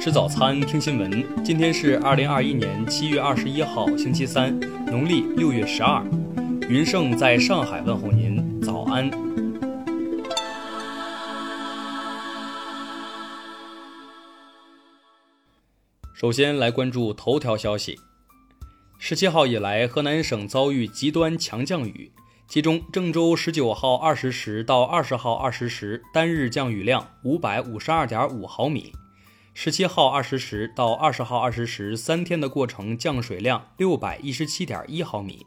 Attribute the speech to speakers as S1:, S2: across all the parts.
S1: 吃早餐，听新闻。今天是二零二一年七月二十一号，星期三，农历六月十二。云盛在上海问候您，早安。首先来关注头条消息。十七号以来，河南省遭遇极端强降雨。其中，郑州十九号二十时到二十号二十时单日降雨量五百五十二点五毫米；十七号二十时到二十号二十时三天的过程降水量六百一十七点一毫米，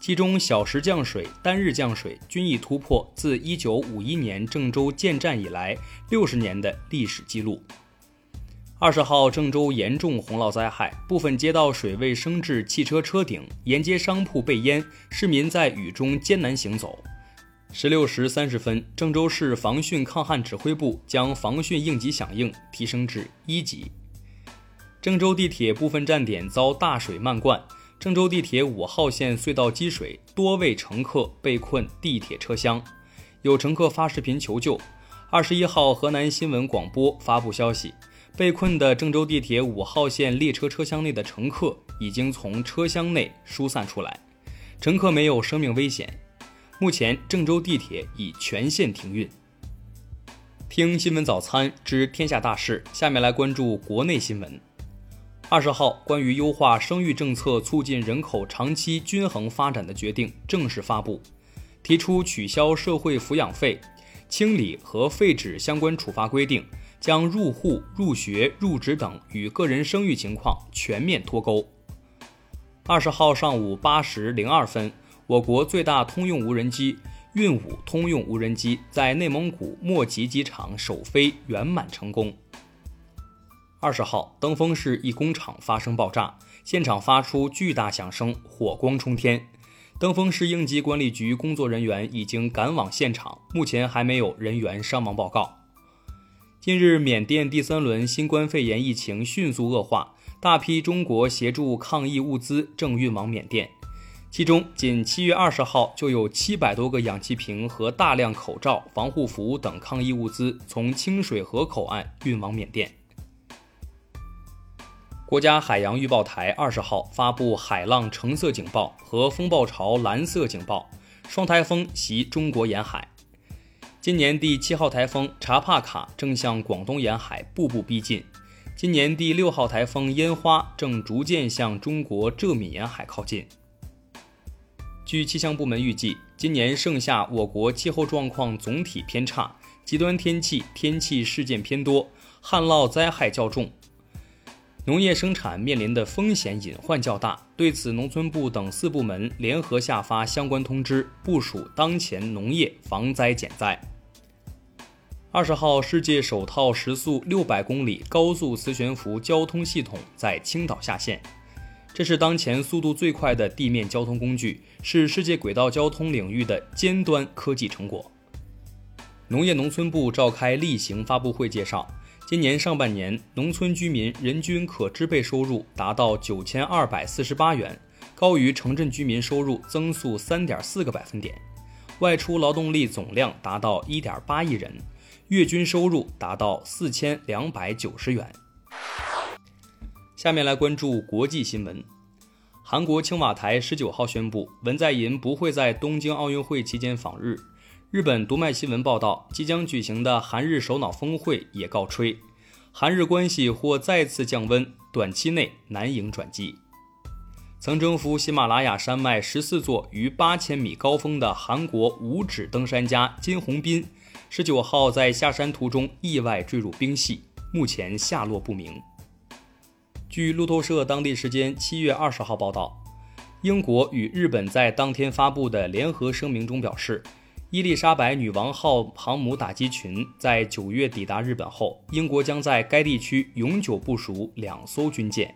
S1: 其中小时降水、单日降水均已突破自一九五一年郑州建站以来六十年的历史记录。二十号，郑州严重洪涝灾害，部分街道水位升至汽车车顶，沿街商铺被淹，市民在雨中艰难行走。十六时三十分，郑州市防汛抗旱指挥部将防汛应急响应提升至一级。郑州地铁部分站点遭大水漫灌，郑州地铁五号线隧道积水，多位乘客被困地铁车厢，有乘客发视频求救。二十一号，河南新闻广播发布消息。被困的郑州地铁五号线列车车厢内的乘客已经从车厢内疏散出来，乘客没有生命危险。目前，郑州地铁已全线停运。听新闻早餐知天下大事，下面来关注国内新闻。二十号，关于优化生育政策、促进人口长期均衡发展的决定正式发布，提出取消社会抚养费、清理和废止相关处罚规定。将入户、入学、入职等与个人生育情况全面脱钩。二十号上午八时零二分，我国最大通用无人机“运五”通用无人机在内蒙古莫吉机场首飞圆满成功。二十号，登封市一工厂发生爆炸，现场发出巨大响声，火光冲天。登封市应急管理局工作人员已经赶往现场，目前还没有人员伤亡报告。近日，缅甸第三轮新冠肺炎疫情迅速恶化，大批中国协助抗疫物资正运往缅甸。其中，仅七月二十号就有七百多个氧气瓶和大量口罩、防护服等抗疫物资从清水河口岸运往缅甸。国家海洋预报台二十号发布海浪橙色警报和风暴潮蓝色警报，双台风袭中国沿海。今年第七号台风查帕卡正向广东沿海步步逼近，今年第六号台风烟花正逐渐向中国浙闽沿海靠近。据气象部门预计，今年盛夏我国气候状况总体偏差，极端天气天气事件偏多，旱涝灾害较重，农业生产面临的风险隐患较大。对此，农村部等四部门联合下发相关通知，部署当前农业防灾减灾。二十号，世界首套时速六百公里高速磁悬浮交通系统在青岛下线。这是当前速度最快的地面交通工具，是世界轨道交通领域的尖端科技成果。农业农村部召开例行发布会介绍，今年上半年，农村居民人均可支配收入达到九千二百四十八元，高于城镇居民收入增速三点四个百分点，外出劳动力总量达到一点八亿人。月均收入达到四千两百九十元。下面来关注国际新闻。韩国青瓦台十九号宣布，文在寅不会在东京奥运会期间访日。日本读卖新闻报道，即将举行的韩日首脑峰会也告吹，韩日关系或再次降温，短期内难迎转机。曾征服喜马拉雅山脉十四座逾八千米高峰的韩国五指登山家金宏斌。十九号在下山途中意外坠入冰隙，目前下落不明。据路透社当地时间七月二十号报道，英国与日本在当天发布的联合声明中表示，伊丽莎白女王号航母打击群在九月抵达日本后，英国将在该地区永久部署两艘军舰。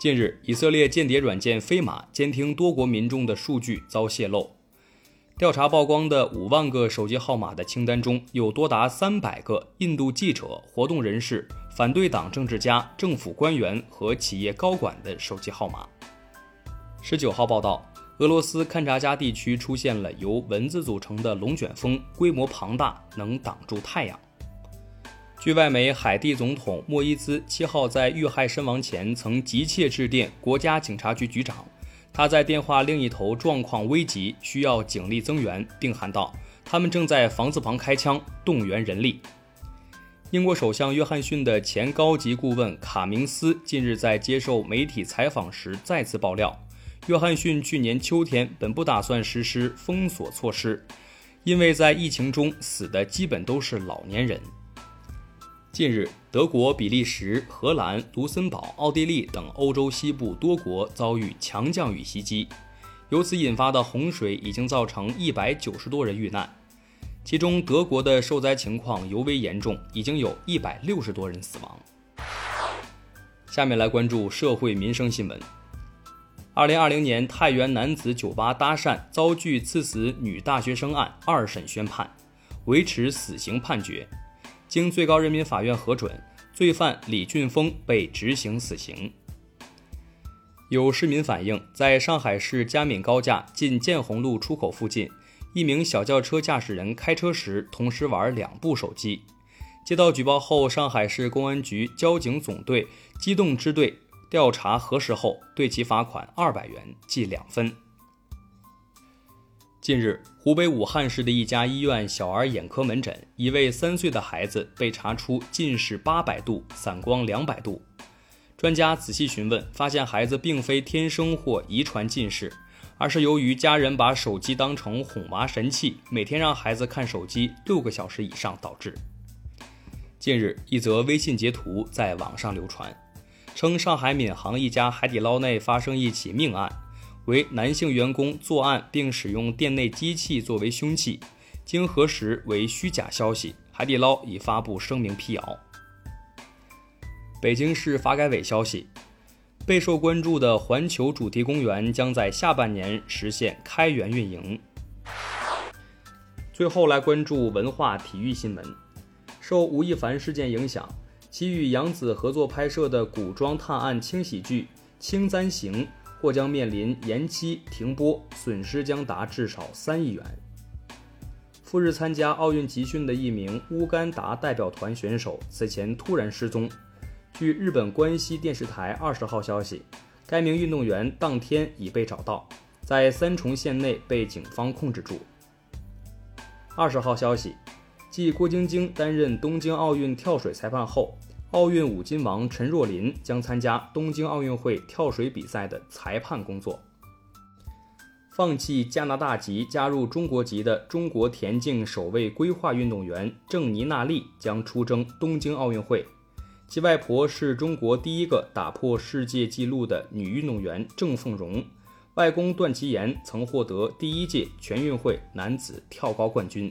S1: 近日，以色列间谍软件飞马监听多国民众的数据遭泄露。调查曝光的五万个手机号码的清单中，有多达三百个印度记者、活动人士、反对党政治家、政府官员和企业高管的手机号码。十九号报道，俄罗斯勘察加地区出现了由蚊子组成的龙卷风，规模庞大，能挡住太阳。据外媒，海地总统莫伊兹七号在遇害身亡前曾急切致电国家警察局局长，他在电话另一头状况危急，需要警力增援，并喊道：“他们正在房子旁开枪，动员人力。”英国首相约翰逊的前高级顾问卡明斯近日在接受媒体采访时再次爆料，约翰逊去年秋天本不打算实施封锁措施，因为在疫情中死的基本都是老年人。近日，德国、比利时、荷兰、卢森堡、奥地利等欧洲西部多国遭遇强降雨袭击，由此引发的洪水已经造成一百九十多人遇难，其中德国的受灾情况尤为严重，已经有一百六十多人死亡。下面来关注社会民生新闻。二零二零年太原男子酒吧搭讪遭拒刺死女大学生案二审宣判，维持死刑判决。经最高人民法院核准，罪犯李俊峰被执行死刑。有市民反映，在上海市嘉闵高架近建宏路出口附近，一名小轿车驾驶人开车时同时玩两部手机。接到举报后，上海市公安局交警总队机动支队调查核实后，对其罚款二百元，记两分。近日，湖北武汉市的一家医院小儿眼科门诊，一位三岁的孩子被查出近视八百度、散光两百度。专家仔细询问，发现孩子并非天生或遗传近视，而是由于家人把手机当成哄娃神器，每天让孩子看手机六个小时以上导致。近日，一则微信截图在网上流传，称上海闵行一家海底捞内发生一起命案。为男性员工作案并使用店内机器作为凶器，经核实为虚假消息。海底捞已发布声明辟谣。北京市发改委消息，备受关注的环球主题公园将在下半年实现开园运营。最后来关注文化体育新闻，受吴亦凡事件影响，其与杨紫合作拍摄的古装探案轻喜剧《青簪行》。或将面临延期停播，损失将达至少三亿元。赴日参加奥运集训的一名乌干达代表团选手此前突然失踪。据日本关西电视台二十号消息，该名运动员当天已被找到，在三重县内被警方控制住。二十号消息，继郭晶晶担任东京奥运跳水裁判后。奥运五金王陈若琳将参加东京奥运会跳水比赛的裁判工作。放弃加拿大籍加入中国籍的中国田径首位规划运动员郑妮娜丽将出征东京奥运会。其外婆是中国第一个打破世界纪录的女运动员郑凤荣，外公段祺言曾获得第一届全运会男子跳高冠军。